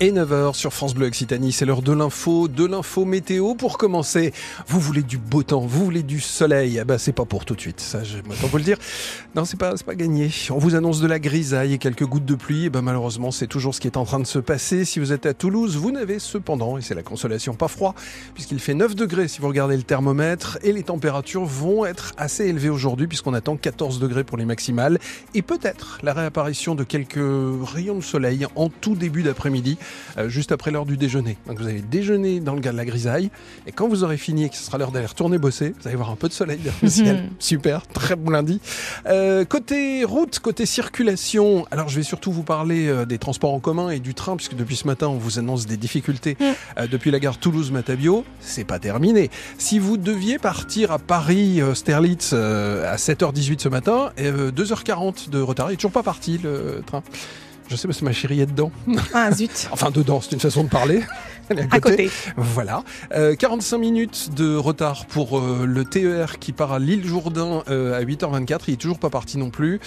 Et 9h sur France Bleu Occitanie. C'est l'heure de l'info, de l'info météo. Pour commencer, vous voulez du beau temps, vous voulez du soleil? Ah bah, c'est pas pour tout de suite, ça, je vous le dire. Non, c'est pas, pas gagné. On vous annonce de la grisaille et quelques gouttes de pluie. Et bah, malheureusement, c'est toujours ce qui est en train de se passer. Si vous êtes à Toulouse, vous n'avez cependant, et c'est la consolation, pas froid, puisqu'il fait 9 degrés si vous regardez le thermomètre. Et les températures vont être assez élevées aujourd'hui, puisqu'on attend 14 degrés pour les maximales. Et peut-être la réapparition de quelques rayons de soleil en tout début d'après-midi. Euh, juste après l'heure du déjeuner. Donc vous allez déjeuner dans le gars de la grisaille, et quand vous aurez fini et que ce sera l'heure d'aller retourner bosser, vous allez voir un peu de soleil dans le ciel. Super, très bon lundi. Euh, côté route, côté circulation, alors je vais surtout vous parler euh, des transports en commun et du train, puisque depuis ce matin, on vous annonce des difficultés mm. depuis la gare Toulouse-Matabio. C'est pas terminé. Si vous deviez partir à Paris, Sterlitz, à 7h18 ce matin, 2h40 de retard, il n'est toujours pas parti le train. Je sais parce que ma chérie est dedans. Ah zut. enfin dedans, c'est une façon de parler. à, côté. Voilà. 45 euh, minutes de retard pour euh, le TER qui part à l'île Jourdain euh, à 8h24. Il est toujours pas parti non plus.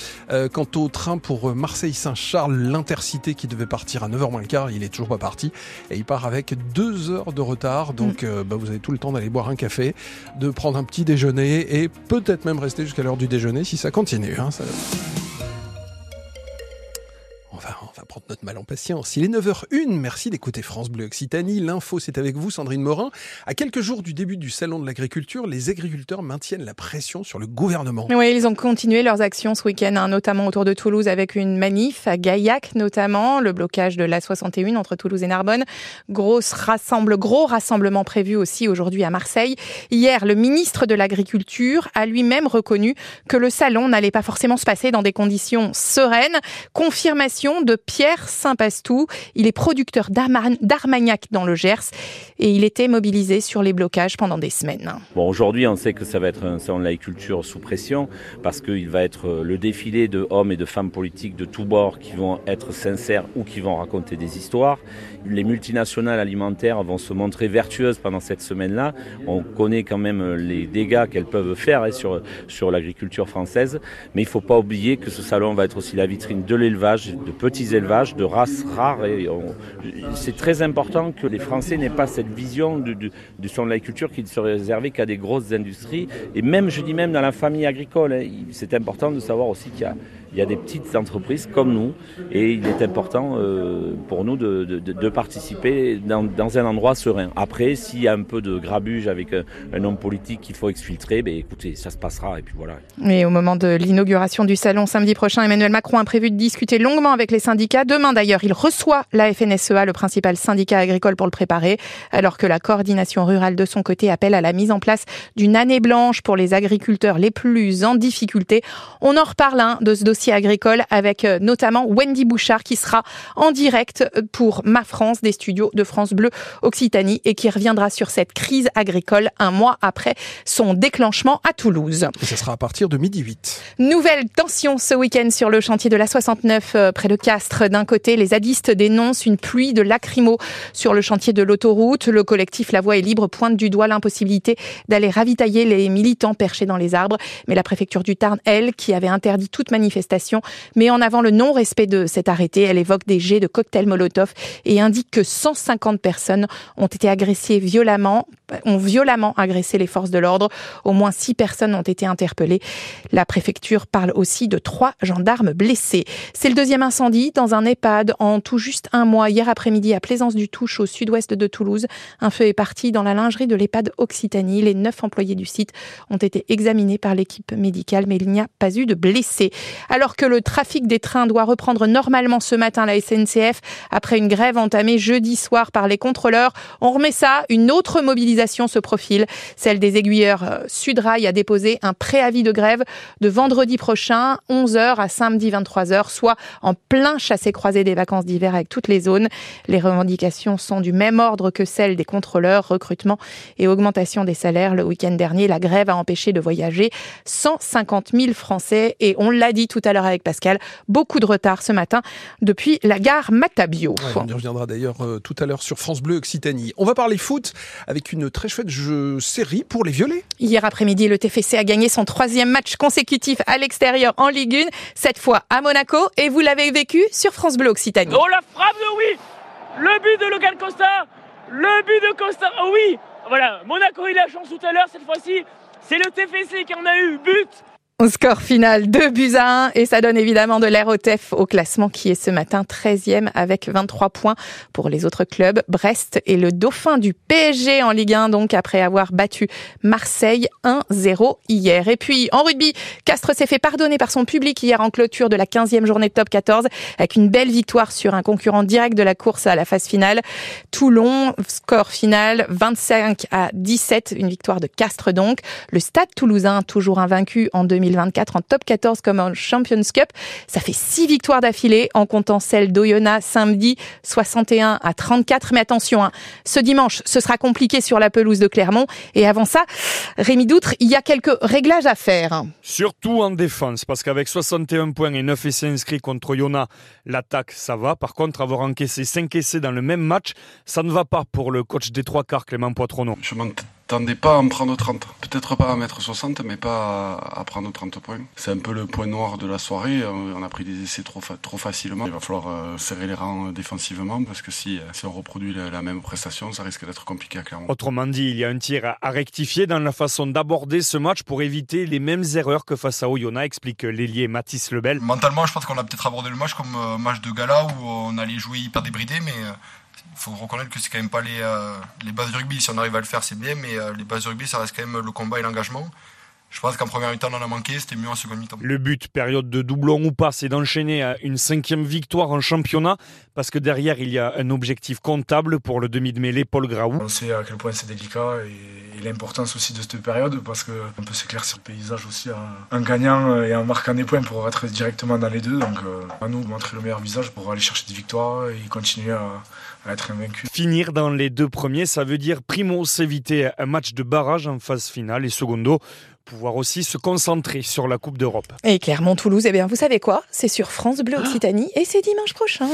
quant au train pour Marseille-Saint-Charles, l'intercité qui devait partir à 9h moins le quart, il est toujours pas parti. Et il part avec deux heures de retard. Donc mm. bah, vous avez tout le temps d'aller boire un café, de prendre un petit déjeuner et peut-être même rester jusqu'à l'heure du déjeuner si ça continue. Hein, ça prendre notre mal en patience. Il est 9h01, merci d'écouter France Bleu Occitanie. L'info, c'est avec vous, Sandrine Morin. À quelques jours du début du Salon de l'agriculture, les agriculteurs maintiennent la pression sur le gouvernement. Oui, ils ont continué leurs actions ce week-end, hein, notamment autour de Toulouse avec une manif à Gaillac notamment, le blocage de la 61 entre Toulouse et Narbonne. Grosse rassemble, gros rassemblement prévu aussi aujourd'hui à Marseille. Hier, le ministre de l'Agriculture a lui-même reconnu que le salon n'allait pas forcément se passer dans des conditions sereines. Confirmation de Pierre Saint-Pastou. Il est producteur d'Armagnac dans le Gers et il était mobilisé sur les blocages pendant des semaines. Bon, aujourd'hui, on sait que ça va être un salon de l'agriculture sous pression parce qu'il va être euh, le défilé de hommes et de femmes politiques de tous bords qui vont être sincères ou qui vont raconter des histoires. Les multinationales alimentaires vont se montrer vertueuses pendant cette semaine-là. On connaît quand même les dégâts qu'elles peuvent faire hein, sur, sur l'agriculture française. Mais il ne faut pas oublier que ce salon va être aussi la vitrine de l'élevage, de petits élevages de races rares. Et c'est très important que les Français n'aient pas cette vision du son de l'agriculture qui ne serait réservée qu'à des grosses industries. Et même, je dis même, dans la famille agricole, hein, c'est important de savoir aussi qu'il y a il y a des petites entreprises comme nous et il est important euh, pour nous de, de, de participer dans, dans, un endroit serein. Après, s'il y a un peu de grabuge avec un, un homme politique qu'il faut exfiltrer, ben, écoutez, ça se passera et puis voilà. Mais au moment de l'inauguration du salon samedi prochain, Emmanuel Macron a prévu de discuter longuement avec les syndicats. Demain d'ailleurs, il reçoit la FNSEA, le principal syndicat agricole, pour le préparer, alors que la coordination rurale de son côté appelle à la mise en place d'une année blanche pour les agriculteurs les plus en difficulté. On en reparle hein, de ce dossier agricole avec euh, notamment Wendy Bouchard qui sera en direct pour Ma France des studios de France Bleu Occitanie et qui reviendra sur cette crise agricole un mois après son déclenchement à Toulouse. Et ce sera à partir de midi 8. Nouvelle tension ce week-end sur le chantier de la 69 euh, près de Castres. D'un côté, les zadistes dénoncent une pluie de lacrymo sur le chantier de l'autoroute. Le collectif La Voix est libre pointe du doigt l'impossibilité d'aller ravitailler les militants perchés dans les arbres. Mais la préfecture du Tarn, elle, qui avait interdit toute manifestation mais en avant le non-respect de cet arrêté. Elle évoque des jets de cocktails Molotov et indique que 150 personnes ont été agressées violemment, ont violemment agressé les forces de l'ordre. Au moins six personnes ont été interpellées. La préfecture parle aussi de trois gendarmes blessés. C'est le deuxième incendie dans un EHPAD en tout juste un mois. Hier après-midi à Plaisance-du-Touche, au sud-ouest de Toulouse, un feu est parti dans la lingerie de l'EHPAD Occitanie. Les neuf employés du site ont été examinés par l'équipe médicale, mais il n'y a pas eu de blessés. Alors, Alors que le trafic des trains doit reprendre normalement ce matin la SNCF après une grève entamée jeudi soir par les contrôleurs, on remet ça, une autre mobilisation se profile, celle des aiguilleurs euh, Sudrail a déposé un préavis de grève de vendredi prochain, 11h à samedi 23h, soit en plein chassé-croisé des vacances d'hiver avec toutes les zones. Les revendications sont du même ordre que celles des contrôleurs, recrutement et augmentation des salaires. Le week-end dernier, la grève a empêché de voyager 150 000 Français et on l'a dit tout à l'heure avec Pascal, beaucoup de retard ce matin depuis la gare Matabio. Ouais, on y reviendra d'ailleurs euh, tout à l'heure sur France Bleu Occitanie. On va parler foot avec une très chouette jeu série pour les violets. Hier après-midi, le TFC a gagné son troisième match consécutif à l'extérieur en Ligue 1, cette fois à Monaco, et vous l'avez vécu sur France Bleu Occitanie. Oh la frappe de oui Le but de Logan Costa Le but de Costa Oh oui Voilà, Monaco il a la chance tout à l'heure, cette fois-ci, c'est le TFC qui en a eu but score final, 2 buts à 1 et ça donne évidemment de l'air au TEF au classement qui est ce matin 13e avec 23 points pour les autres clubs. Brest est le dauphin du PSG en Ligue 1 donc après avoir battu Marseille 1-0 hier. Et puis en rugby, Castres s'est fait pardonner par son public hier en clôture de la 15e journée top 14 avec une belle victoire sur un concurrent direct de la course à la phase finale. Toulon, score final 25 à 17, une victoire de Castres donc. Le Stade toulousain toujours invaincu en 2000 2024 en top 14 comme en Champions Cup. Ça fait six victoires d'affilée en comptant celle d'Oyonnax samedi 61 à 34. Mais attention, hein, ce dimanche, ce sera compliqué sur la pelouse de Clermont. Et avant ça, Rémi Doutre, il y a quelques réglages à faire. Surtout en défense, parce qu'avec 61 points et 9 essais inscrits contre Oyonnax, l'attaque, ça va. Par contre, avoir encaissé 5 essais dans le même match, ça ne va pas pour le coach des trois quarts, Clément Poitronneau. Je m'attendais pas à en prendre 30. Peut-être pas à mettre 60, mais pas à prendre 30 points. C'est un peu le point noir de la soirée. On a pris des essais trop, trop facilement. Il va falloir euh, serrer les rangs défensivement parce que si, euh, si on reproduit la, même prestation, ça risque d'être compliqué à Clermont. Autrement dit, il y a un tir à rectifier dans la façon d'aborder ce match pour éviter les mêmes erreurs que face à Oyonnax, explique l'ailier Mathis Lebel. Mentalement, je pense qu'on a peut-être abordé le match comme un euh, match de gala où on allait jouer hyper débridé, mais faut reconnaître que c'est quand même pas les, euh, les bases de rugby. Si on arrive à le faire, c'est bien, mais euh, les bases de rugby, ça reste quand même le combat et l'engagement. Je pense qu'en première mi-temps, on en a manqué, c'était mieux en seconde mi-temps. Le but, période de doublon ou pas, c'est d'enchaîner à une cinquième victoire en championnat, parce que derrière, il y a un objectif comptable pour le demi de mêlée Paul Graou. On sait à quel point c'est délicat et, l'importance aussi de cette période, parce qu'on peut s'éclaircir le paysage aussi en, gagnant et en marquant des points pour être directement dans les deux. Donc euh, à nous montrer le meilleur visage pour aller chercher des victoires et continuer à, à être invaincu. Finir dans les deux premiers, ça veut dire primo s'éviter un match de barrage en phase finale et secondo pouvoir aussi se concentrer sur la Coupe d'Europe. Et Clermont-Toulouse, eh bien, vous savez quoi? C'est sur France Bleu Occitanie et c'est dimanche prochain.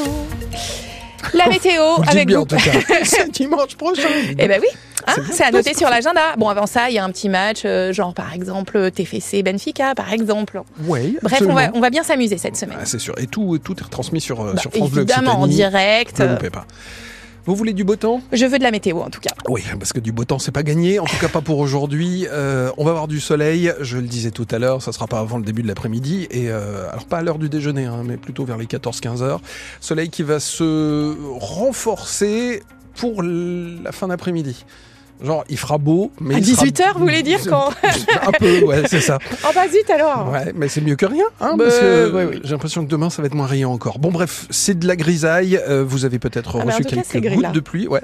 La météo avec bien, c'est dimanche prochain. Eh ben oui, hein, c'est à noter sur l'agenda. Bon, avant ça, il y a un petit match, euh, genre par exemple TFC Benfica, par exemple. Oui. Bref, on va, on va, bien s'amuser cette semaine. Ah, c'est sûr. Et tout, tout est retransmis sur, euh, bah, sur France Bleu Occitanie. Évidemment, en direct. Ne loupez pas. Vous voulez du beau temps? Je veux de la météo en tout cas. Oui, parce que du beau temps c'est pas gagné, en tout cas pas pour aujourd'hui. Euh, on va avoir du soleil, je le disais tout à l'heure, ça sera pas avant le début de l'après-midi et euh, alors pas à l'heure du déjeuner, hein, mais plutôt vers les 14-15 heures. Soleil qui va se renforcer pour la fin d'après-midi. Genre, il fera beau, mais. À 18h, vous voulez dire quand Un peu, ouais, c'est ça. Oh bah zut alors Ouais, mais c'est mieux que rien, hein, parce bah, que j'ai l'impression que demain ça va être moins riant encore. Bon, bref, c'est de la grisaille. Euh, vous avez peut-être ah, reçu quelques gouttes de pluie, ouais.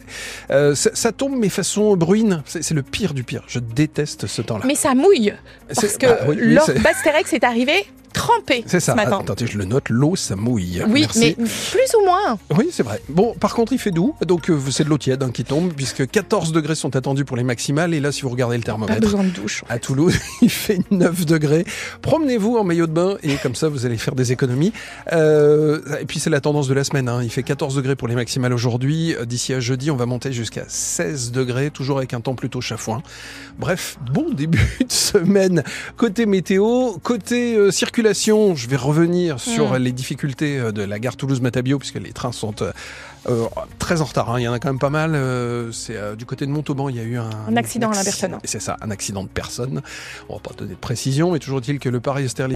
Euh, ça, ça, tombe, mais façon bruine. C'est le pire du pire. Je déteste ce temps-là. Mais ça mouille. Parce que bah, oui, Basterex est arrivé trempé C'est ça. Ce matin. Attendez, je le note, l'eau, ça mouille. Oui, mais plus ou moins. Oui, c'est vrai. Bon, par contre, il fait doux, donc euh, c'est de l'eau tiède hein, qui tombe, puisque 14 degrés sont attendus pour les maximales, et là, si vous regardez le thermomètre, Pas besoin de douche. À Toulouse, il fait 9 degrés. Promenez-vous en maillot de bain, et comme ça, vous allez faire des économies. Euh, et puis, c'est la tendance de la semaine. Hein. Il fait 14 degrés pour les maximales aujourd'hui. D'ici à jeudi, on va monter jusqu'à 16 degrés, toujours avec un temps plutôt chafouin. Bref, bon début de semaine. Côté météo, côté euh, circulation, je vais revenir sur mm. les difficultés euh, de la gare Toulouse-Matabio, puisque les trains sont euh, euh, très en retard. Hein. Il y en a quand même pas mal. c'est du côté de Montauban, il y a eu un, un accident à la personne. C'est ça, un accident de personne. On va pas donner de précision, mais toujours est-il que le Paris Sterling